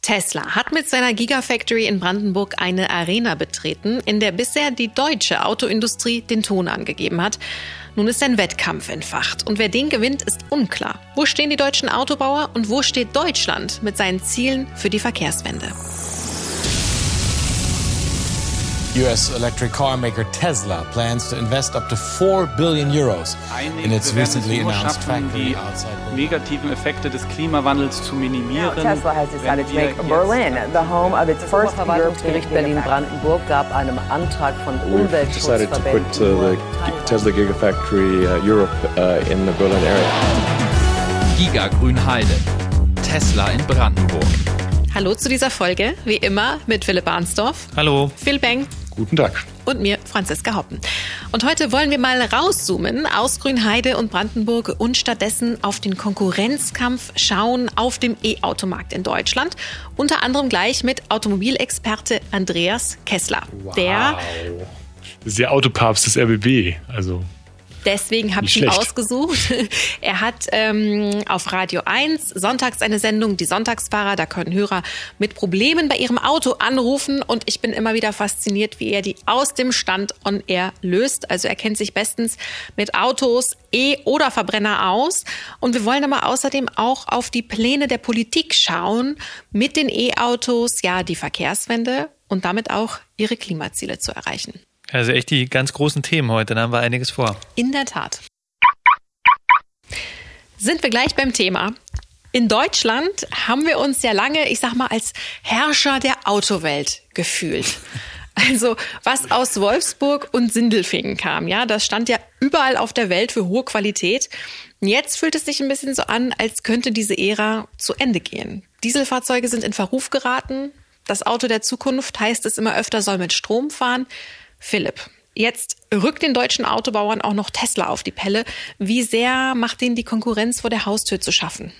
Tesla hat mit seiner Gigafactory in Brandenburg eine Arena betreten, in der bisher die deutsche Autoindustrie den Ton angegeben hat. Nun ist ein Wettkampf entfacht und wer den gewinnt, ist unklar. Wo stehen die deutschen Autobauer und wo steht Deutschland mit seinen Zielen für die Verkehrswende? US electric car maker Tesla plans to invest up to 4 billion euros in its recently announced factory outside negativen Effekte des Klimawandels zu minimieren. Now, Tesla has decided to make Berlin the home of its first Verwaltungsgericht Berlin-Brandenburg gab einem Antrag von decided to put Umweltschutzverbänden uh, the Tesla Gigafactory uh, Europe uh, in the Berlin area. Giga Grünheide. Tesla in Brandenburg. Hallo zu dieser Folge, wie immer mit Philipp Arnsdorf, Hallo. Phil Beng Guten Tag. und mir, Franziska Hoppen. Und heute wollen wir mal rauszoomen aus Grünheide und Brandenburg und stattdessen auf den Konkurrenzkampf schauen auf dem E-Automarkt in Deutschland. Unter anderem gleich mit Automobilexperte Andreas Kessler. Der, Das ist der Autopapst des RBB. Also, deswegen habe ich ihn ausgesucht. Er hat ähm, auf Radio 1 sonntags eine Sendung, die Sonntagsfahrer. Da können Hörer mit Problemen bei ihrem Auto anrufen. Und ich bin immer wieder fasziniert, wie er die aus dem Stand on air löst. Also er kennt sich bestens mit Autos, E- oder Verbrenner aus. Und wir wollen aber außerdem auch auf die Pläne der Politik schauen, mit den E-Autos, ja, die Verkehrswende und damit auch ihre Klimaziele zu erreichen. Also echt die ganz großen Themen heute. Da haben wir einiges vor. In der Tat. Sind wir gleich beim Thema. In Deutschland haben wir uns ja lange, ich sag mal, als Herrscher der Autowelt gefühlt. Also was aus Wolfsburg und Sindelfingen kam, ja, das stand ja überall auf der Welt für hohe Qualität. Jetzt fühlt es sich ein bisschen so an, als könnte diese Ära zu Ende gehen. Dieselfahrzeuge sind in Verruf geraten. Das Auto der Zukunft heißt es immer öfter soll mit Strom fahren. Philipp, jetzt rückt den deutschen Autobauern auch noch Tesla auf die Pelle. Wie sehr macht denen die Konkurrenz vor der Haustür zu schaffen?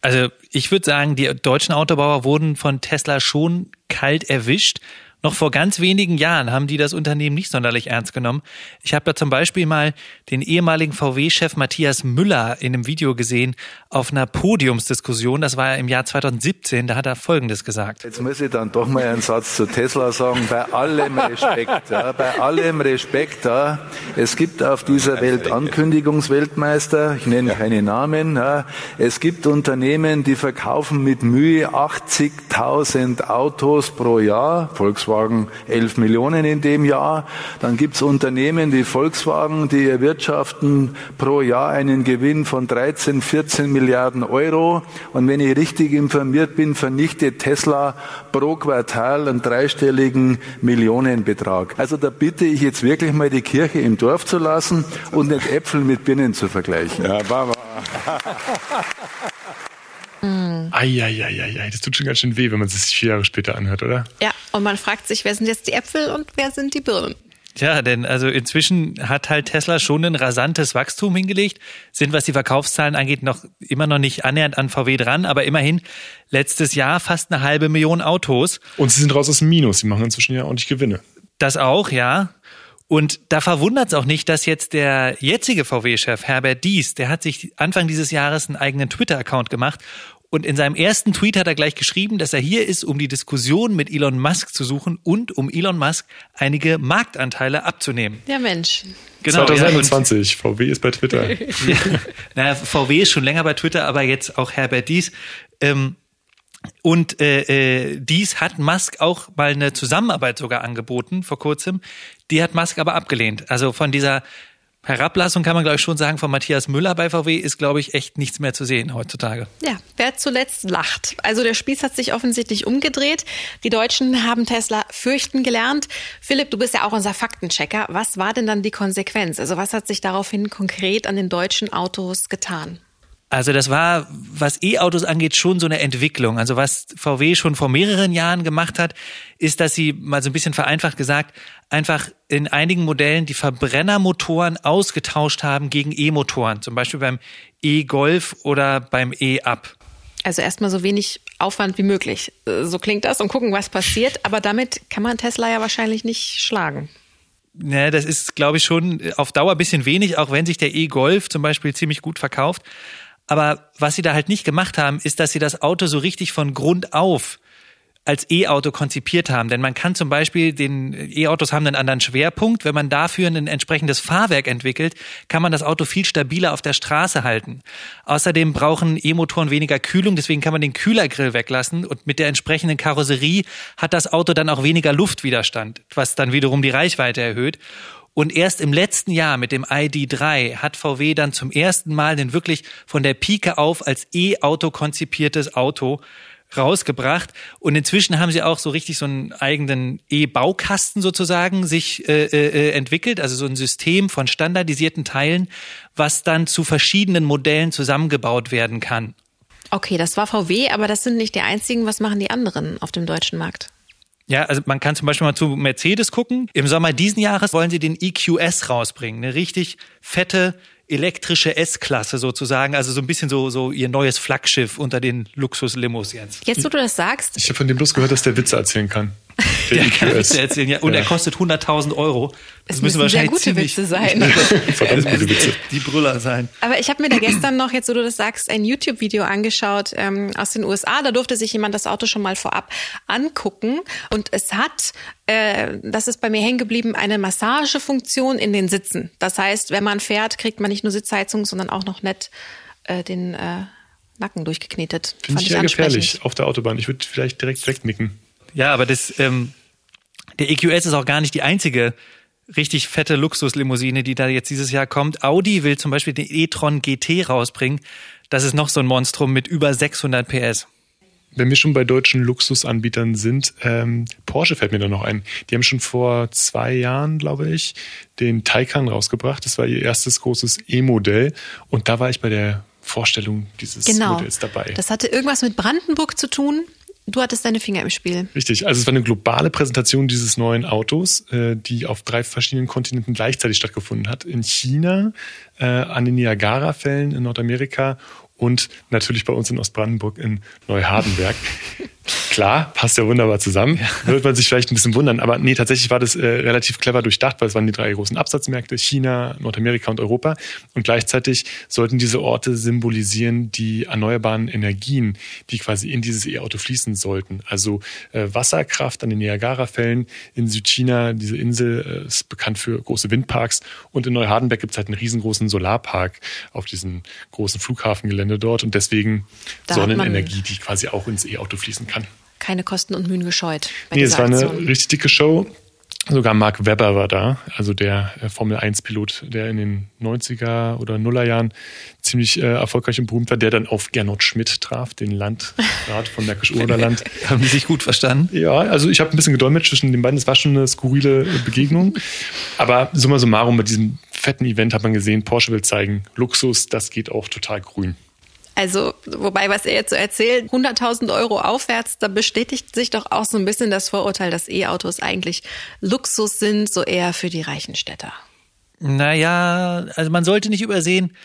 Also ich würde sagen, die deutschen Autobauer wurden von Tesla schon kalt erwischt. Noch vor ganz wenigen Jahren haben die das Unternehmen nicht sonderlich ernst genommen. Ich habe da zum Beispiel mal den ehemaligen VW-Chef Matthias Müller in einem Video gesehen auf einer Podiumsdiskussion. Das war im Jahr 2017. Da hat er Folgendes gesagt. Jetzt muss ich dann doch mal einen Satz zu Tesla sagen. Bei allem Respekt, ja, bei allem Respekt, ja, es gibt auf dieser Welt Ankündigungsweltmeister, ich nenne keine Namen, ja, es gibt Unternehmen, die verkaufen mit Mühe 80.000 Autos pro Jahr, Volkswagen 11 Millionen in dem Jahr, dann gibt es Unternehmen wie Volkswagen, die erwirtschaften pro Jahr einen Gewinn von 13, 14 Milliarden Euro und wenn ich richtig informiert bin, vernichtet Tesla pro Quartal einen dreistelligen Millionenbetrag. Also da bitte ich jetzt wirklich mal die Kirche im Dorf zu lassen und nicht Äpfel mit Birnen zu vergleichen. Ja, war, war. Eieieiei, das tut schon ganz schön weh, wenn man es sich vier Jahre später anhört, oder? Ja, und man fragt sich, wer sind jetzt die Äpfel und wer sind die Birnen? Ja, denn also inzwischen hat halt Tesla schon ein rasantes Wachstum hingelegt, sind was die Verkaufszahlen angeht noch immer noch nicht annähernd an VW dran, aber immerhin letztes Jahr fast eine halbe Million Autos. Und sie sind raus aus dem Minus. Sie machen inzwischen ja ordentlich Gewinne. Das auch, ja. Und da verwundert es auch nicht, dass jetzt der jetzige VW-Chef Herbert Dies, der hat sich Anfang dieses Jahres einen eigenen Twitter-Account gemacht und in seinem ersten Tweet hat er gleich geschrieben, dass er hier ist, um die Diskussion mit Elon Musk zu suchen und um Elon Musk einige Marktanteile abzunehmen. Ja, Mensch. Genau, ja, und- 2021. VW ist bei Twitter. ja, naja, VW ist schon länger bei Twitter, aber jetzt auch Herbert Dies. Ähm, und äh, äh, dies hat Musk auch mal eine Zusammenarbeit sogar angeboten vor kurzem. Die hat Musk aber abgelehnt. Also von dieser Herablassung kann man, glaube ich, schon sagen, von Matthias Müller bei VW ist, glaube ich, echt nichts mehr zu sehen heutzutage. Ja, wer zuletzt lacht. Also der Spieß hat sich offensichtlich umgedreht. Die Deutschen haben Tesla fürchten gelernt. Philipp, du bist ja auch unser Faktenchecker. Was war denn dann die Konsequenz? Also was hat sich daraufhin konkret an den deutschen Autos getan? Also das war, was E-Autos angeht, schon so eine Entwicklung. Also was VW schon vor mehreren Jahren gemacht hat, ist, dass sie mal so ein bisschen vereinfacht gesagt, einfach in einigen Modellen die Verbrennermotoren ausgetauscht haben gegen E-Motoren. Zum Beispiel beim E-Golf oder beim E-Up. Also erstmal so wenig Aufwand wie möglich. So klingt das und gucken, was passiert. Aber damit kann man Tesla ja wahrscheinlich nicht schlagen. Ja, das ist, glaube ich, schon auf Dauer ein bisschen wenig, auch wenn sich der E-Golf zum Beispiel ziemlich gut verkauft. Aber was sie da halt nicht gemacht haben, ist, dass sie das Auto so richtig von Grund auf als E-Auto konzipiert haben. Denn man kann zum Beispiel, den E-Autos haben einen anderen Schwerpunkt. Wenn man dafür ein entsprechendes Fahrwerk entwickelt, kann man das Auto viel stabiler auf der Straße halten. Außerdem brauchen E-Motoren weniger Kühlung, deswegen kann man den Kühlergrill weglassen und mit der entsprechenden Karosserie hat das Auto dann auch weniger Luftwiderstand, was dann wiederum die Reichweite erhöht. Und erst im letzten Jahr mit dem ID3 hat VW dann zum ersten Mal den wirklich von der Pike auf als E-Auto konzipiertes Auto rausgebracht. Und inzwischen haben sie auch so richtig so einen eigenen E-Baukasten sozusagen sich äh, äh, entwickelt, also so ein System von standardisierten Teilen, was dann zu verschiedenen Modellen zusammengebaut werden kann. Okay, das war VW, aber das sind nicht die einzigen. Was machen die anderen auf dem deutschen Markt? Ja, also man kann zum Beispiel mal zu Mercedes gucken. Im Sommer diesen Jahres wollen sie den EQS rausbringen. Eine richtig fette elektrische S-Klasse sozusagen, also so ein bisschen so, so ihr neues Flaggschiff unter den Luxuslimos jetzt. Jetzt, wo du das sagst. Ich habe von dem bloß gehört, dass der Witze erzählen kann. Der, kann Witze erzählen, ja. Und ja. er kostet 100.000 Euro. Das es müssen wahrscheinlich sehr gute Witze sein. Verdammt gute Witze. Die Brüller sein. Aber ich habe mir da gestern noch, jetzt wo du das sagst, ein YouTube-Video angeschaut ähm, aus den USA. Da durfte sich jemand das Auto schon mal vorab angucken. Und es hat, äh, das ist bei mir hängen geblieben, eine Massagefunktion in den Sitzen. Das heißt, wenn man fährt, kriegt man nicht nur Sitzheizung, sondern auch noch nett äh, den äh, Nacken durchgeknetet. Finde ich ja gefährlich auf der Autobahn. Ich würde vielleicht direkt wegnicken. Ja, aber das, ähm, der EQS ist auch gar nicht die einzige richtig fette Luxuslimousine, die da jetzt dieses Jahr kommt. Audi will zum Beispiel den e-tron GT rausbringen. Das ist noch so ein Monstrum mit über 600 PS. Wenn wir schon bei deutschen Luxusanbietern sind, ähm, Porsche fällt mir da noch ein. Die haben schon vor zwei Jahren, glaube ich, den Taycan rausgebracht. Das war ihr erstes großes E-Modell. Und da war ich bei der Vorstellung dieses genau. Modells dabei. Das hatte irgendwas mit Brandenburg zu tun. Du hattest deine Finger im Spiel. Richtig, also es war eine globale Präsentation dieses neuen Autos, äh, die auf drei verschiedenen Kontinenten gleichzeitig stattgefunden hat. In China, äh, an den Niagara-Fällen in Nordamerika und natürlich bei uns in Ostbrandenburg in Neuhardenberg. Klar, passt ja wunderbar zusammen. Ja. Wird man sich vielleicht ein bisschen wundern, aber nee, tatsächlich war das äh, relativ clever durchdacht, weil es waren die drei großen Absatzmärkte, China, Nordamerika und Europa. Und gleichzeitig sollten diese Orte symbolisieren die erneuerbaren Energien, die quasi in dieses E-Auto fließen sollten. Also äh, Wasserkraft an den Niagara-Fällen in Südchina, diese Insel äh, ist bekannt für große Windparks. Und in Neuhardenberg gibt es halt einen riesengroßen Solarpark auf diesem großen Flughafengelände dort. Und deswegen da Sonnenenergie, die quasi auch ins E-Auto fließen kann keine Kosten und Mühen gescheut. nee, es war eine richtig dicke Show. Sogar Mark Webber war da, also der äh, Formel 1-Pilot, der in den 90er oder Nuller Jahren ziemlich äh, erfolgreich und berühmt war, der dann auf Gernot Schmidt traf, den Landrat von Märkisch-Oderland. Haben die sich gut verstanden? Ja, also ich habe ein bisschen gedolmetscht zwischen den beiden. Es war schon eine skurrile Begegnung. Aber summa summarum, bei diesem fetten Event hat man gesehen, Porsche will zeigen, Luxus, das geht auch total grün. Also, wobei, was er jetzt so erzählt, 100.000 Euro aufwärts, da bestätigt sich doch auch so ein bisschen das Vorurteil, dass E-Autos eigentlich Luxus sind, so eher für die reichen Städter. Naja, also man sollte nicht übersehen,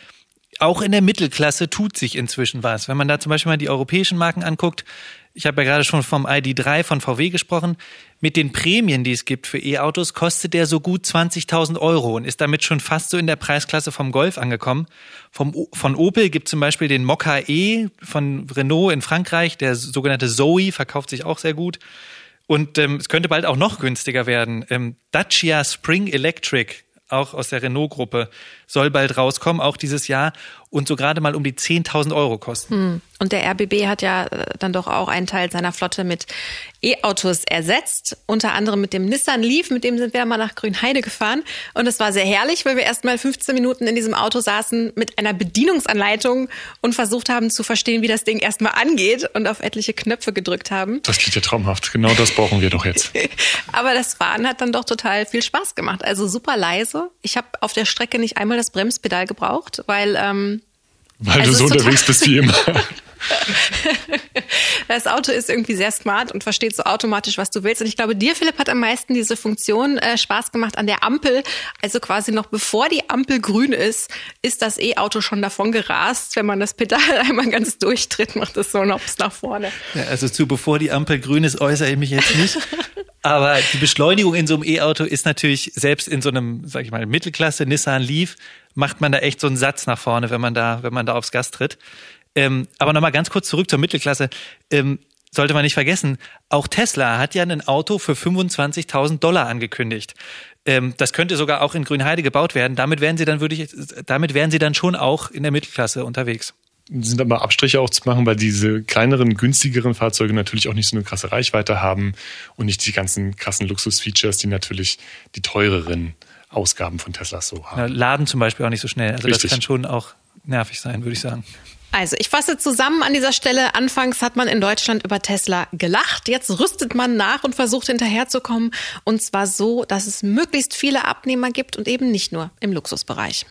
auch in der Mittelklasse tut sich inzwischen was. Wenn man da zum Beispiel mal die europäischen Marken anguckt, ich habe ja gerade schon vom ID3 von VW gesprochen, mit den Prämien, die es gibt für E-Autos, kostet der so gut 20.000 Euro und ist damit schon fast so in der Preisklasse vom Golf angekommen. Vom, von Opel gibt zum Beispiel den Mokka E von Renault in Frankreich, der sogenannte Zoe verkauft sich auch sehr gut. Und ähm, es könnte bald auch noch günstiger werden. Ähm, Dacia Spring Electric, auch aus der Renault-Gruppe, soll bald rauskommen, auch dieses Jahr und so gerade mal um die 10.000 Euro kosten. Hm. Und der RBB hat ja äh, dann doch auch einen Teil seiner Flotte mit E-Autos ersetzt, unter anderem mit dem Nissan Leaf, mit dem sind wir mal nach Grünheide gefahren und es war sehr herrlich, weil wir erst mal 15 Minuten in diesem Auto saßen mit einer Bedienungsanleitung und versucht haben zu verstehen, wie das Ding erstmal angeht und auf etliche Knöpfe gedrückt haben. Das klingt ja traumhaft. Genau das brauchen wir doch jetzt. Aber das Fahren hat dann doch total viel Spaß gemacht. Also super leise. Ich habe auf der Strecke nicht einmal das Bremspedal gebraucht, weil ähm, weil also du so unterwegs bist wie immer. das Auto ist irgendwie sehr smart und versteht so automatisch, was du willst. Und ich glaube, dir, Philipp, hat am meisten diese Funktion äh, Spaß gemacht an der Ampel. Also quasi noch bevor die Ampel grün ist, ist das E-Auto schon davon gerast. Wenn man das Pedal einmal ganz durchtritt, macht es so einen Hops nach vorne. Ja, also zu bevor die Ampel grün ist, äußere ich mich jetzt nicht. Aber die Beschleunigung in so einem E-Auto ist natürlich selbst in so einem, sag ich mal, Mittelklasse Nissan Leaf macht man da echt so einen Satz nach vorne, wenn man da, wenn man da aufs Gas tritt. Ähm, aber nochmal ganz kurz zurück zur Mittelklasse. Ähm, sollte man nicht vergessen, auch Tesla hat ja ein Auto für 25.000 Dollar angekündigt. Ähm, das könnte sogar auch in Grünheide gebaut werden. Damit wären sie dann würde ich, damit wären sie dann schon auch in der Mittelklasse unterwegs sind aber Abstriche auch zu machen, weil diese kleineren, günstigeren Fahrzeuge natürlich auch nicht so eine krasse Reichweite haben und nicht die ganzen krassen Luxusfeatures, die natürlich die teureren Ausgaben von Teslas so haben. Ja, Laden zum Beispiel auch nicht so schnell. Also Richtig. das kann schon auch nervig sein, würde ich sagen. Also, ich fasse zusammen an dieser Stelle. Anfangs hat man in Deutschland über Tesla gelacht. Jetzt rüstet man nach und versucht hinterherzukommen. Und zwar so, dass es möglichst viele Abnehmer gibt und eben nicht nur im Luxusbereich.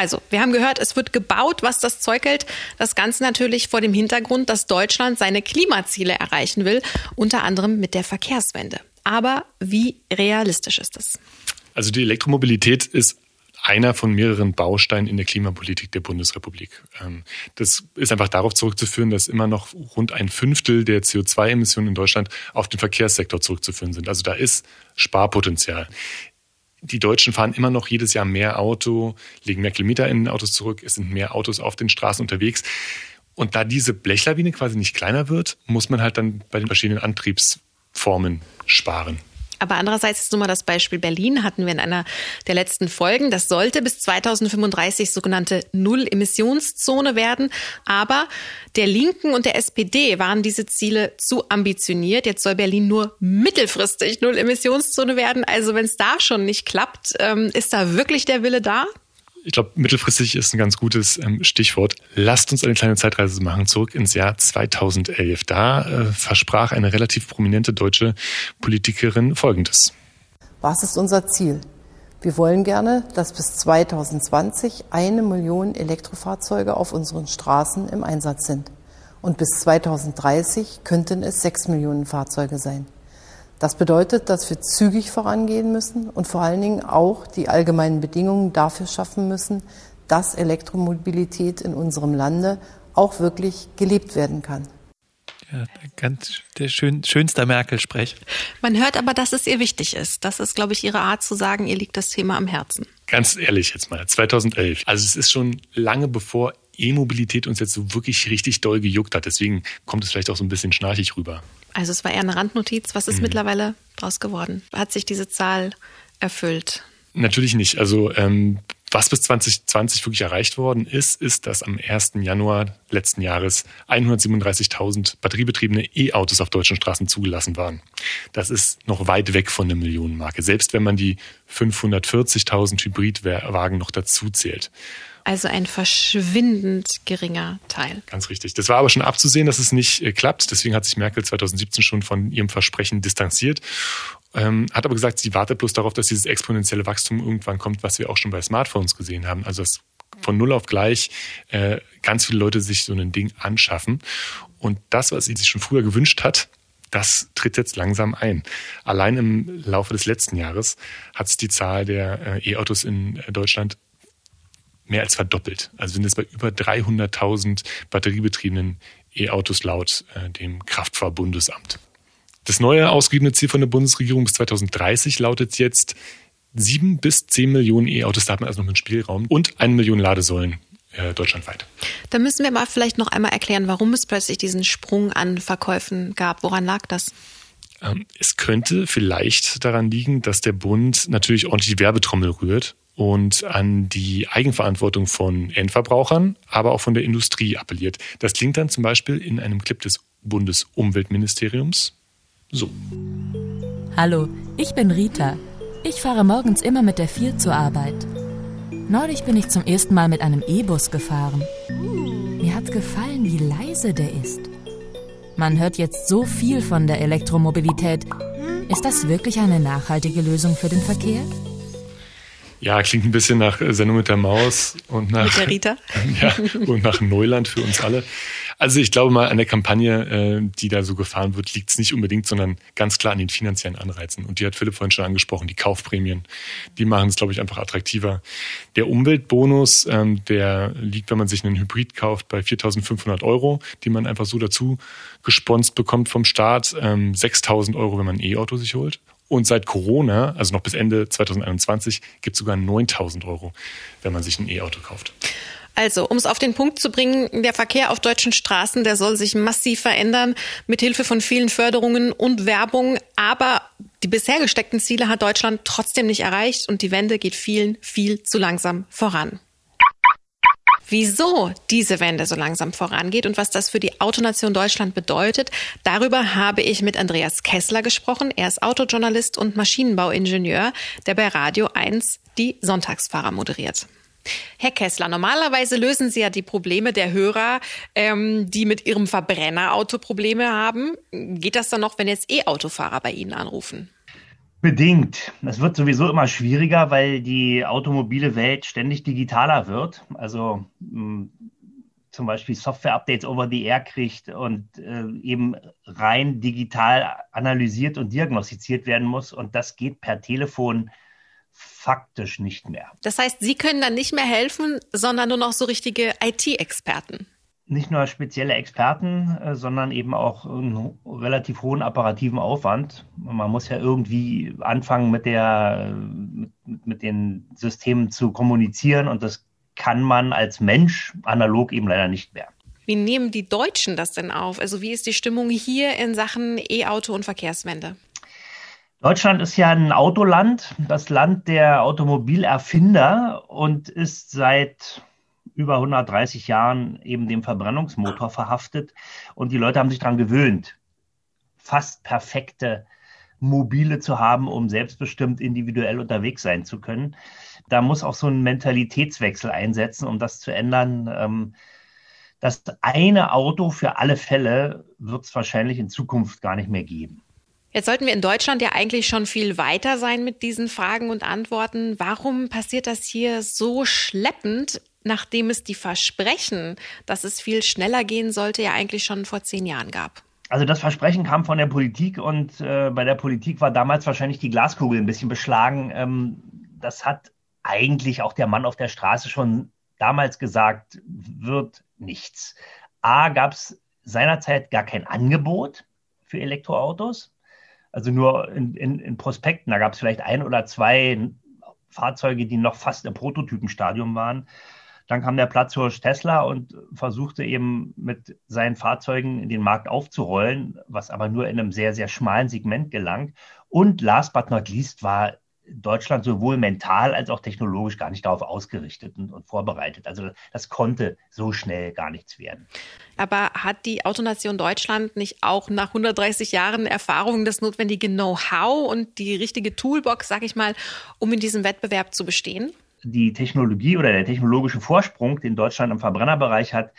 Also, wir haben gehört, es wird gebaut, was das Zeug hält. Das Ganze natürlich vor dem Hintergrund, dass Deutschland seine Klimaziele erreichen will, unter anderem mit der Verkehrswende. Aber wie realistisch ist es? Also die Elektromobilität ist einer von mehreren Bausteinen in der Klimapolitik der Bundesrepublik. Ähm, das ist einfach darauf zurückzuführen, dass immer noch rund ein Fünftel der CO2-Emissionen in Deutschland auf den Verkehrssektor zurückzuführen sind. Also da ist Sparpotenzial. Die Deutschen fahren immer noch jedes Jahr mehr Auto, legen mehr Kilometer in Autos zurück, es sind mehr Autos auf den Straßen unterwegs. Und da diese Blechlawine quasi nicht kleiner wird, muss man halt dann bei den verschiedenen Antriebsformen sparen. Aber andererseits ist nun mal das Beispiel Berlin, hatten wir in einer der letzten Folgen. Das sollte bis 2035 sogenannte Null-Emissionszone werden. Aber der Linken und der SPD waren diese Ziele zu ambitioniert. Jetzt soll Berlin nur mittelfristig Null-Emissionszone werden. Also wenn es da schon nicht klappt, ähm, ist da wirklich der Wille da? Ich glaube, mittelfristig ist ein ganz gutes ähm, Stichwort. Lasst uns eine kleine Zeitreise machen, zurück ins Jahr 2011. Da äh, versprach eine relativ prominente deutsche Politikerin Folgendes. Was ist unser Ziel? Wir wollen gerne, dass bis 2020 eine Million Elektrofahrzeuge auf unseren Straßen im Einsatz sind. Und bis 2030 könnten es sechs Millionen Fahrzeuge sein. Das bedeutet, dass wir zügig vorangehen müssen und vor allen Dingen auch die allgemeinen Bedingungen dafür schaffen müssen, dass Elektromobilität in unserem Lande auch wirklich gelebt werden kann. Ja, ganz der schön, schönster Merkel-Sprech. Man hört aber, dass es ihr wichtig ist. Das ist, glaube ich, ihre Art zu sagen, ihr liegt das Thema am Herzen. Ganz ehrlich jetzt mal, 2011. Also es ist schon lange bevor E-Mobilität uns jetzt so wirklich richtig doll gejuckt hat. Deswegen kommt es vielleicht auch so ein bisschen schnarchig rüber. Also es war eher eine Randnotiz. Was ist mhm. mittlerweile draus geworden? Hat sich diese Zahl erfüllt? Natürlich nicht. Also ähm, was bis 2020 wirklich erreicht worden ist, ist, dass am 1. Januar letzten Jahres 137.000 batteriebetriebene E-Autos auf deutschen Straßen zugelassen waren. Das ist noch weit weg von der Millionenmarke, selbst wenn man die 540.000 Hybridwagen noch dazu zählt. Also ein verschwindend geringer Teil. Ganz richtig. Das war aber schon abzusehen, dass es nicht äh, klappt. Deswegen hat sich Merkel 2017 schon von ihrem Versprechen distanziert. Ähm, hat aber gesagt, sie wartet bloß darauf, dass dieses exponentielle Wachstum irgendwann kommt, was wir auch schon bei Smartphones gesehen haben. Also dass von null auf gleich äh, ganz viele Leute sich so ein Ding anschaffen. Und das, was sie sich schon früher gewünscht hat, das tritt jetzt langsam ein. Allein im Laufe des letzten Jahres hat sich die Zahl der äh, E-Autos in äh, Deutschland mehr als verdoppelt. Also sind es bei über 300.000 batteriebetriebenen E-Autos laut äh, dem Kraftfahrbundesamt. Das neue ausgegebene Ziel von der Bundesregierung bis 2030 lautet jetzt sieben bis zehn Millionen E-Autos, da hat man also noch einen Spielraum und eine Million Ladesäulen äh, deutschlandweit. Da müssen wir mal vielleicht noch einmal erklären, warum es plötzlich diesen Sprung an Verkäufen gab. Woran lag das? Ähm, es könnte vielleicht daran liegen, dass der Bund natürlich ordentlich die Werbetrommel rührt und an die Eigenverantwortung von Endverbrauchern, aber auch von der Industrie appelliert. Das klingt dann zum Beispiel in einem Clip des Bundesumweltministeriums so. Hallo, ich bin Rita. Ich fahre morgens immer mit der 4 zur Arbeit. Neulich bin ich zum ersten Mal mit einem E-Bus gefahren. Mir hat gefallen, wie leise der ist. Man hört jetzt so viel von der Elektromobilität. Ist das wirklich eine nachhaltige Lösung für den Verkehr? Ja, klingt ein bisschen nach Sendung mit der Maus und nach, mit der Rita. ja, und nach Neuland für uns alle. Also ich glaube mal, an der Kampagne, äh, die da so gefahren wird, liegt es nicht unbedingt, sondern ganz klar an den finanziellen Anreizen. Und die hat Philipp vorhin schon angesprochen, die Kaufprämien. Die machen es, glaube ich, einfach attraktiver. Der Umweltbonus, ähm, der liegt, wenn man sich einen Hybrid kauft, bei 4.500 Euro, die man einfach so dazu gesponst bekommt vom Staat. Ähm, 6.000 Euro, wenn man ein E-Auto sich holt. Und seit Corona, also noch bis Ende 2021, gibt es sogar 9000 Euro, wenn man sich ein E-Auto kauft. Also, um es auf den Punkt zu bringen, der Verkehr auf deutschen Straßen, der soll sich massiv verändern, mit Hilfe von vielen Förderungen und Werbung. Aber die bisher gesteckten Ziele hat Deutschland trotzdem nicht erreicht und die Wende geht vielen viel zu langsam voran. Wieso diese Wende so langsam vorangeht und was das für die Autonation Deutschland bedeutet, darüber habe ich mit Andreas Kessler gesprochen. Er ist Autojournalist und Maschinenbauingenieur, der bei Radio 1 die Sonntagsfahrer moderiert. Herr Kessler, normalerweise lösen Sie ja die Probleme der Hörer, ähm, die mit ihrem Verbrennerauto Probleme haben. Geht das dann noch, wenn jetzt E-Autofahrer bei Ihnen anrufen? Bedingt. Es wird sowieso immer schwieriger, weil die automobile Welt ständig digitaler wird. Also mh, hm, zum Beispiel Software-Updates over the air kriegt und äh, eben rein digital analysiert und diagnostiziert werden muss. Und das geht per Telefon faktisch nicht mehr. Das heißt, Sie können dann nicht mehr helfen, sondern nur noch so richtige IT-Experten. Nicht nur spezielle Experten, äh, sondern eben auch einen relativ hohen apparativen Aufwand. Man muss ja irgendwie anfangen, mit, der, mit, mit den Systemen zu kommunizieren und das kann man als Mensch analog eben leider nicht mehr. Wie nehmen die Deutschen das denn auf? Also wie ist die Stimmung hier in Sachen E-Auto und Verkehrswende? Deutschland ist ja ein Autoland, das Land der Automobilerfinder und ist seit über 130 Jahren eben dem Verbrennungsmotor verhaftet. Und die Leute haben sich daran gewöhnt, fast perfekte Mobile zu haben, um selbstbestimmt individuell unterwegs sein zu können. Da muss auch so ein Mentalitätswechsel einsetzen, um das zu ändern. Ähm, das eine Auto für alle Fälle wird es wahrscheinlich in Zukunft gar nicht mehr geben. Jetzt sollten wir in Deutschland ja eigentlich schon viel weiter sein mit diesen Fragen und Antworten. Warum passiert das hier so schleppend, nachdem es die Versprechen, dass es viel schneller gehen sollte, ja eigentlich schon vor zehn Jahren gab? Also das Versprechen kam von der Politik und äh, bei der Politik war damals wahrscheinlich die Glaskugel ein bisschen beschlagen. Ähm, das hat eigentlich auch der Mann auf der Straße schon damals gesagt, wird nichts. A gab es seinerzeit gar kein Angebot für Elektroautos also nur in, in, in Prospekten, da gab es vielleicht ein oder zwei Fahrzeuge, die noch fast im Prototypenstadium waren. Dann kam der Platzhirsch Tesla und versuchte eben mit seinen Fahrzeugen in den Markt aufzurollen, was aber nur in einem sehr, sehr schmalen Segment gelang. Und last but not least war Deutschland sowohl mental als auch technologisch gar nicht darauf ausgerichtet und, und, vorbereitet. Also das konnte so schnell gar nichts werden. Aber hat die Autonation Deutschland nicht auch nach 130 Jahren Erfahrung das notwendige Know-how und die richtige Toolbox, sag ich mal, um in diesem Wettbewerb zu bestehen? Die Technologie oder der technologische Vorsprung, den Deutschland im Verbrennerbereich hat,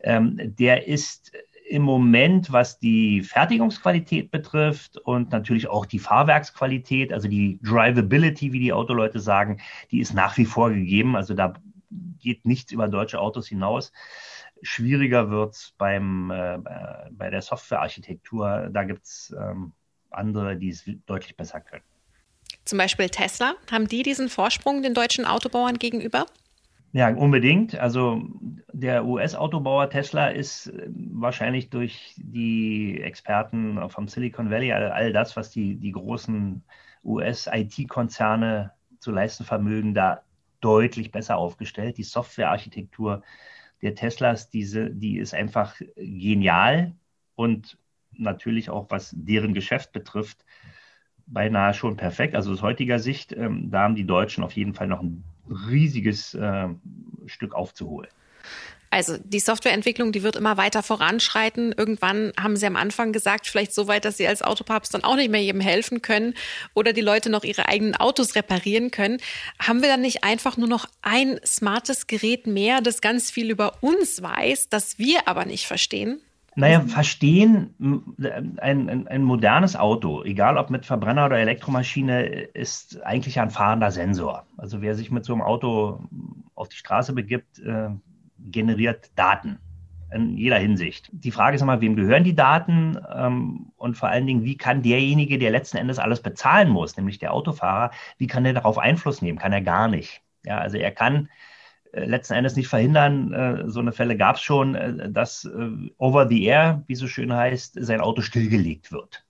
ähm, der ist im Moment, was die Fertigungsqualität betrifft und natürlich auch die Fahrwerksqualität, also die Drivability, wie die Autoleute sagen, die ist nach wie vor gegeben. Also da geht nichts über deutsche Autos hinaus. Schwieriger wird es beim äh, bei der Softwarearchitektur. Da gibt es ähm, andere, die es deutlich besser können. Zum Beispiel Tesla. Haben die diesen Vorsprung den deutschen Autobauern gegenüber? Ja, unbedingt. Also der US-Autobauer Tesla ist äh, wahrscheinlich durch die Experten vom Silicon Valley, all, all das, was die, die großen US-IT-Konzerne zu leisten vermögen, da deutlich besser aufgestellt. Die Softwarearchitektur der Teslas, diese, die ist einfach genial und natürlich auch, was deren Geschäft betrifft, beinahe schon perfekt. Also aus heutiger Sicht, ähm, da haben die Deutschen auf jeden Fall noch ein riesiges äh, Stück aufzuholen. Also die Softwareentwicklung, die wird immer weiter voranschreiten. Irgendwann haben Sie am Anfang gesagt, vielleicht so weit, dass Sie als Autopapst dann auch nicht mehr jedem helfen können oder die Leute noch ihre eigenen Autos reparieren können. Haben wir dann nicht einfach nur noch ein smartes Gerät mehr, das ganz viel über uns weiß, das wir aber nicht verstehen? Naja, verstehen, ein, ein, ein, modernes Auto, egal ob mit Verbrenner oder Elektromaschine, ist eigentlich ein fahrender Sensor. Also wer sich mit so einem Auto auf die Straße begibt, äh, generiert Daten. in jeder Hinsicht. Die Frage ist immer, wem gehören die Daten ähm, und vor allen Dingen, wie kann derjenige, der letzten Endes alles bezahlen muss, nämlich der Autofahrer, wie kann er darauf Einfluss nehmen? Kann er gar nicht. Ja, also er kann letzten Endes nicht verhindern. Äh, so eine Fälle gab es schon, äh, dass äh, over the air, wie so schön heißt, sein Auto stillgelegt wird.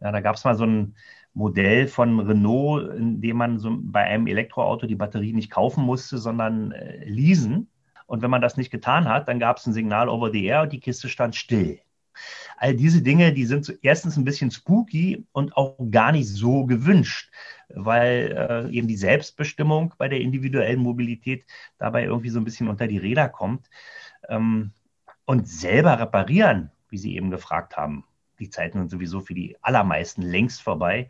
Ja, da gab es mal so ein Modell von Renault, in dem man so bei einem Elektroauto die Batterie nicht kaufen musste, sondern äh, leasen. Und wenn man das nicht getan hat, dann gab es ein Signal over the air und die Kiste stand still. All diese Dinge, die sind erstens ein bisschen spooky und auch gar nicht so gewünscht, weil äh, eben die Selbstbestimmung bei der individuellen Mobilität dabei irgendwie so ein bisschen unter die Räder kommt. Ähm, und selber reparieren, wie Sie eben gefragt haben, die Zeiten sind sowieso für die allermeisten längst vorbei.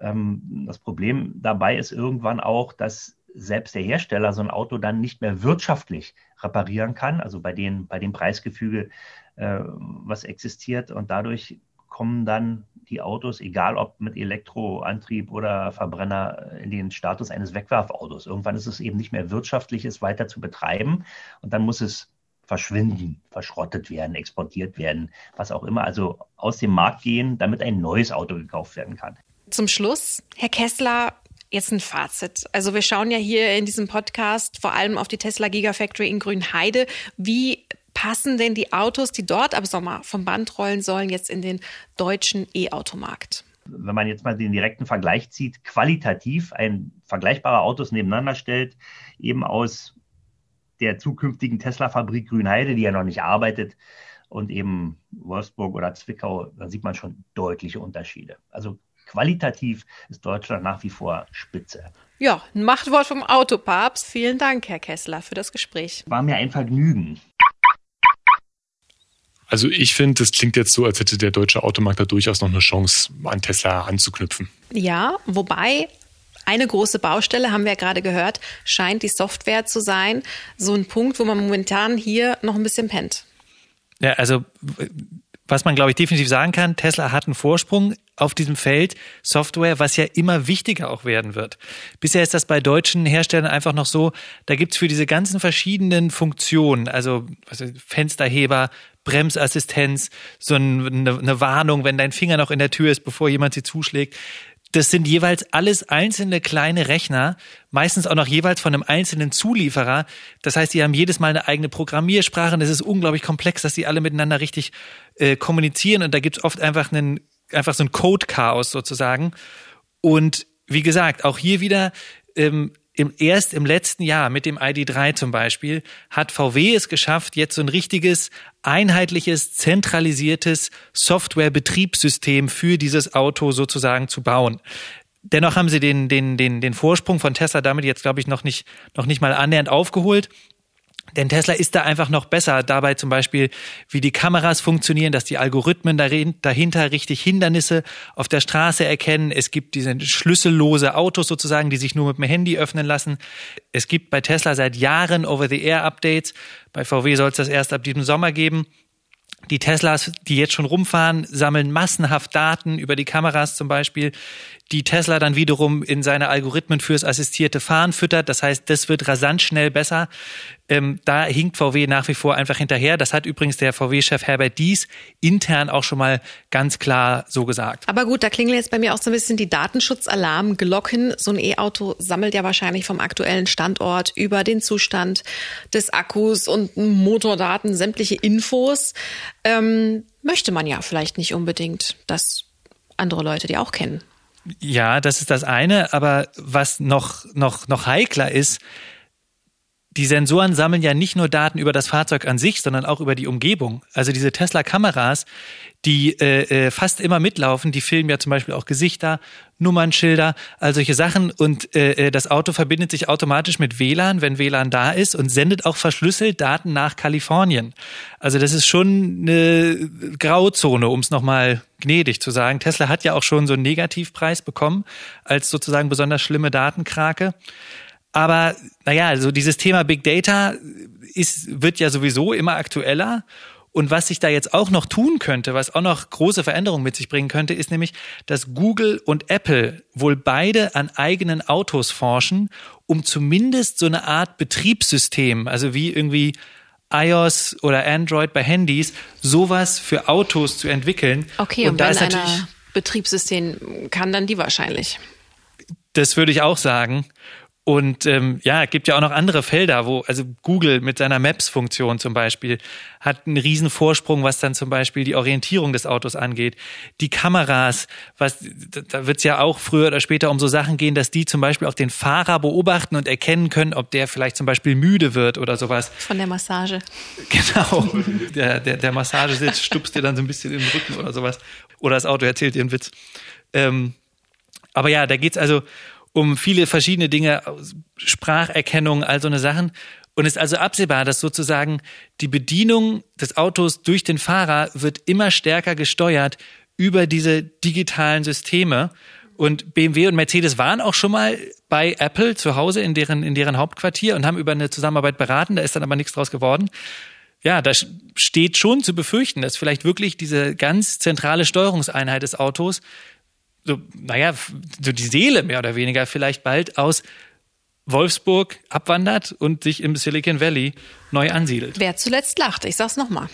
Ähm, das Problem dabei ist irgendwann auch, dass selbst der Hersteller so ein Auto dann nicht mehr wirtschaftlich reparieren kann, also bei, den, bei dem Preisgefüge, äh, was existiert. Und dadurch kommen dann die Autos, egal ob mit Elektroantrieb oder Verbrenner, in den Status eines Wegwerfautos. Irgendwann ist es eben nicht mehr wirtschaftlich, es weiter zu betreiben. Und dann muss es verschwinden, verschrottet werden, exportiert werden, was auch immer. Also aus dem Markt gehen, damit ein neues Auto gekauft werden kann. Zum Schluss, Herr Kessler, jetzt ein Fazit. Also wir schauen ja hier in diesem Podcast vor allem auf die Tesla Gigafactory in Grünheide. Wie passen denn die Autos, die dort ab Sommer vom Band rollen sollen, jetzt in den deutschen E-Automarkt? Wenn man jetzt mal den direkten Vergleich zieht, qualitativ ein vergleichbarer Autos nebeneinander stellt, eben aus der zukünftigen Tesla-Fabrik Grünheide, die ja noch nicht arbeitet, und eben Wolfsburg oder Zwickau, da sieht man schon deutliche Unterschiede. Also qualitativ ist Deutschland nach wie vor spitze. Ja, ein Machtwort vom Autopapst. Vielen Dank, Herr Kessler, für das Gespräch. War mir ein Vergnügen. Also ich finde, das klingt jetzt so, als hätte der deutsche Automarkt da durchaus noch eine Chance, an Tesla anzuknüpfen. Ja, wobei eine große Baustelle, haben wir ja gerade gehört, scheint die Software zu sein. So ein Punkt, wo man momentan hier noch ein bisschen pennt. Ja, also was man, glaube ich, definitiv sagen kann, Tesla hat einen Vorsprung auf diesem Feld Software, was ja immer wichtiger auch werden wird. Bisher ist das bei deutschen Herstellern einfach noch so, da gibt's für diese ganzen verschiedenen Funktionen, also Fensterheber, Bremsassistenz, so eine, eine Warnung, wenn dein Finger noch in der Tür ist, bevor jemand sie zuschlägt. Das sind jeweils alles einzelne kleine Rechner, meistens auch noch jeweils von einem einzelnen Zulieferer. Das heißt, die haben jedes Mal eine eigene Programmiersprache und es ist unglaublich komplex, dass die alle miteinander richtig äh, kommunizieren und da gibt es oft einfach einen, einfach so ein Code-Chaos sozusagen. Und wie gesagt, auch hier wieder ähm, im, erst im letzten Jahr mit dem ID3 zum Beispiel hat VW es geschafft, jetzt so ein richtiges, einheitliches, zentralisiertes Softwarebetriebssystem für dieses Auto sozusagen zu bauen. Dennoch haben sie den, den, den, den Vorsprung von Tesla damit jetzt, glaube ich, noch nicht, noch nicht mal annähernd aufgeholt. Denn Tesla ist da einfach noch besser dabei zum Beispiel, wie die Kameras funktionieren, dass die Algorithmen dahinter richtig Hindernisse auf der Straße erkennen. Es gibt diese schlüssellose Autos sozusagen, die sich nur mit dem Handy öffnen lassen. Es gibt bei Tesla seit Jahren Over-the-Air-Updates. Bei VW soll es das erst ab diesem Sommer geben. Die Teslas, die jetzt schon rumfahren, sammeln massenhaft Daten über die Kameras zum Beispiel, die Tesla dann wiederum in seine Algorithmen fürs assistierte Fahren füttert. Das heißt, das wird rasant schnell besser. Ähm, da hinkt VW nach wie vor einfach hinterher. Das hat übrigens der VW-Chef Herbert Dies intern auch schon mal ganz klar so gesagt. Aber gut, da klingeln jetzt bei mir auch so ein bisschen die Datenschutzalarmglocken. So ein E-Auto sammelt ja wahrscheinlich vom aktuellen Standort über den Zustand des Akkus und Motordaten sämtliche Infos. Ähm, möchte man ja vielleicht nicht unbedingt, dass andere Leute die auch kennen. Ja, das ist das eine, aber was noch, noch, noch heikler ist, die Sensoren sammeln ja nicht nur Daten über das Fahrzeug an sich, sondern auch über die Umgebung. Also diese Tesla-Kameras, die äh, äh, fast immer mitlaufen, die filmen ja zum Beispiel auch Gesichter, Nummernschilder, all solche Sachen. Und äh, äh das Auto verbindet sich automatisch mit WLAN, wenn WLAN da ist, und sendet auch verschlüsselt Daten nach Kalifornien. Also das ist schon eine Grauzone, um es nochmal gnädig zu sagen. Tesla hat ja auch schon so einen Negativpreis bekommen als sozusagen besonders schlimme Datenkrake. Aber naja, also dieses Thema Big Data ist, wird ja sowieso immer aktueller. Und was sich da jetzt auch noch tun könnte, was auch noch große Veränderungen mit sich bringen könnte, ist nämlich, dass Google und Apple wohl beide an eigenen Autos forschen, um zumindest so eine Art Betriebssystem, also wie irgendwie iOS oder Android bei Handys, sowas für Autos zu entwickeln. Okay, und, und da ist natürlich Betriebssystem kann dann die wahrscheinlich. Das würde ich auch sagen. Und ähm, ja, gibt ja auch noch andere Felder, wo, also Google mit seiner Maps-Funktion zum Beispiel hat einen riesen Vorsprung, was dann zum Beispiel die Orientierung des Autos angeht. Die Kameras, was da wird es ja auch früher oder später um so Sachen gehen, dass die zum Beispiel auch den Fahrer beobachten und erkennen können, ob der vielleicht zum Beispiel müde wird oder sowas. Von der Massage. Genau. Der, der, der Massagesitz stupst dir dann so ein bisschen in den Rücken oder sowas. Oder das Auto erzählt dir einen Witz. Ähm, aber ja, da geht's also um viele verschiedene Dinge, Spracherkennung, all so eine Sachen. Und ist also absehbar, dass sozusagen die Bedienung des Autos durch den Fahrer wird immer stärker gesteuert über diese digitalen Systeme. Und BMW und Mercedes waren auch schon mal bei Apple zu Hause in deren, in deren Hauptquartier und haben über eine Zusammenarbeit beraten. Da ist dann aber nichts draus geworden. Ja, da steht schon zu befürchten, dass vielleicht wirklich diese ganz zentrale Steuerungseinheit des Autos so, naja, so die Seele mehr oder weniger vielleicht bald aus Wolfsburg abwandert und sich im Silicon Valley neu ansiedelt. Wer zuletzt lacht, ich sag's nochmal.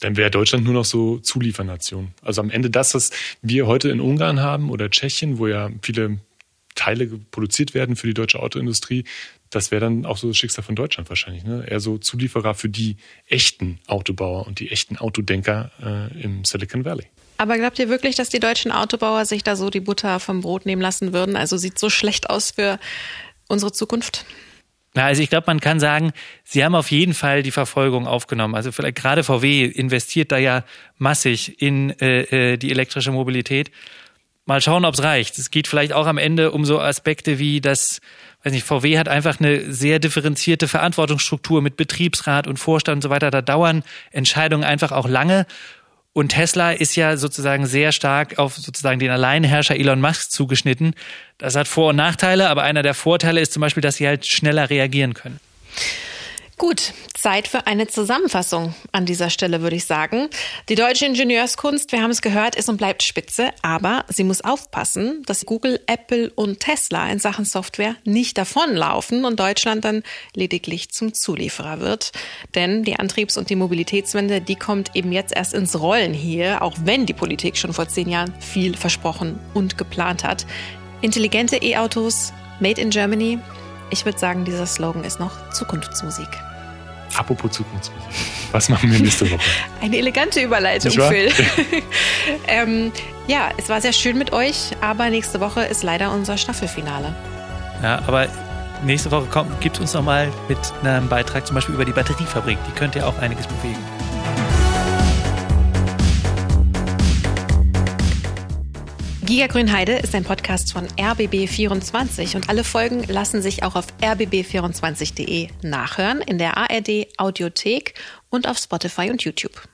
Dann wäre Deutschland nur noch so Zuliefernation. Also am Ende das, was wir heute in Ungarn haben oder Tschechien, wo ja viele Teile produziert werden für die deutsche Autoindustrie, das wäre dann auch so das Schicksal von Deutschland wahrscheinlich. Ne? Eher so Zulieferer für die echten Autobauer und die echten Autodenker äh, im Silicon Valley. Aber glaubt ihr wirklich, dass die deutschen Autobauer sich da so die Butter vom Brot nehmen lassen würden? Also sieht so schlecht aus für unsere Zukunft? Na, also ich glaube, man kann sagen, sie haben auf jeden Fall die Verfolgung aufgenommen. Also vielleicht gerade VW investiert da ja massig in äh, äh, die elektrische Mobilität. Mal schauen, ob es reicht. Es geht vielleicht auch am Ende um so Aspekte wie das, weiß nicht, VW hat einfach eine sehr differenzierte Verantwortungsstruktur mit Betriebsrat und Vorstand und so weiter. Da dauern Entscheidungen einfach auch lange. Und Tesla ist ja sozusagen sehr stark auf sozusagen den Alleinherrscher Elon Musk zugeschnitten. Das hat Vor- und Nachteile, aber einer der Vorteile ist zum Beispiel, dass sie halt schneller reagieren können. Gut, Zeit für eine Zusammenfassung an dieser Stelle, würde ich sagen. Die deutsche Ingenieurskunst, wir haben es gehört, ist und bleibt spitze, aber sie muss aufpassen, dass Google, Apple und Tesla in Sachen Software nicht davonlaufen und Deutschland dann lediglich zum Zulieferer wird. Denn die Antriebs- und die Mobilitätswende, die kommt eben jetzt erst ins Rollen hier, auch wenn die Politik schon vor zehn Jahren viel versprochen und geplant hat. Intelligente E-Autos, made in Germany. Ich würde sagen, dieser Slogan ist noch Zukunftsmusik. Apropos Zukunftsmusik. Was machen wir nächste Woche? Eine elegante Überleitung, Phil. ähm, ja, es war sehr schön mit euch, aber nächste Woche ist leider unser Staffelfinale. Ja, aber nächste Woche gibt es uns nochmal mit einem Beitrag zum Beispiel über die Batteriefabrik. Die könnte ja auch einiges bewegen. Giga Grünheide ist ein Podcast von RBB24 und alle Folgen lassen sich auch auf rbb24.de nachhören, in der ARD Audiothek und auf Spotify und YouTube.